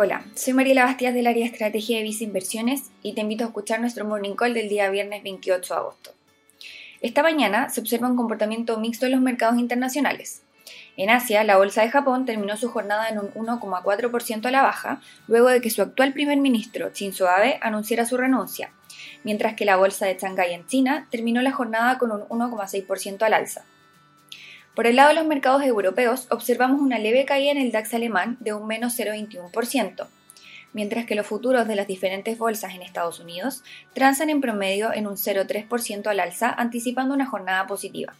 Hola, soy Mariela Bastias del área estrategia de Visa Inversiones y te invito a escuchar nuestro morning call del día viernes 28 de agosto. Esta mañana se observa un comportamiento mixto en los mercados internacionales. En Asia, la bolsa de Japón terminó su jornada en un 1,4% a la baja, luego de que su actual primer ministro, Shinzo Abe, anunciara su renuncia, mientras que la bolsa de Shanghái en China terminó la jornada con un 1,6% al alza. Por el lado de los mercados europeos, observamos una leve caída en el DAX alemán de un menos 0,21%, mientras que los futuros de las diferentes bolsas en Estados Unidos transan en promedio en un 0,3% al alza, anticipando una jornada positiva.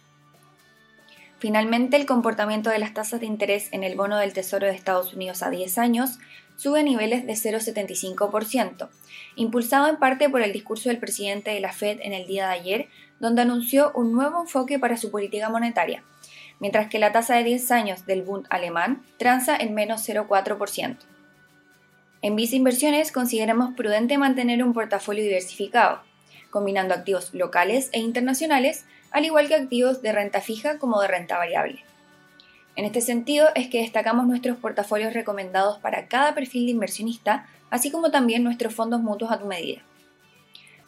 Finalmente, el comportamiento de las tasas de interés en el bono del Tesoro de Estados Unidos a 10 años sube a niveles de 0,75%, impulsado en parte por el discurso del presidente de la Fed en el día de ayer, donde anunció un nuevo enfoque para su política monetaria, mientras que la tasa de 10 años del Bund alemán transa en menos 0,4%. En Visa Inversiones consideramos prudente mantener un portafolio diversificado, combinando activos locales e internacionales, al igual que activos de renta fija como de renta variable. En este sentido es que destacamos nuestros portafolios recomendados para cada perfil de inversionista, así como también nuestros fondos mutuos a tu medida.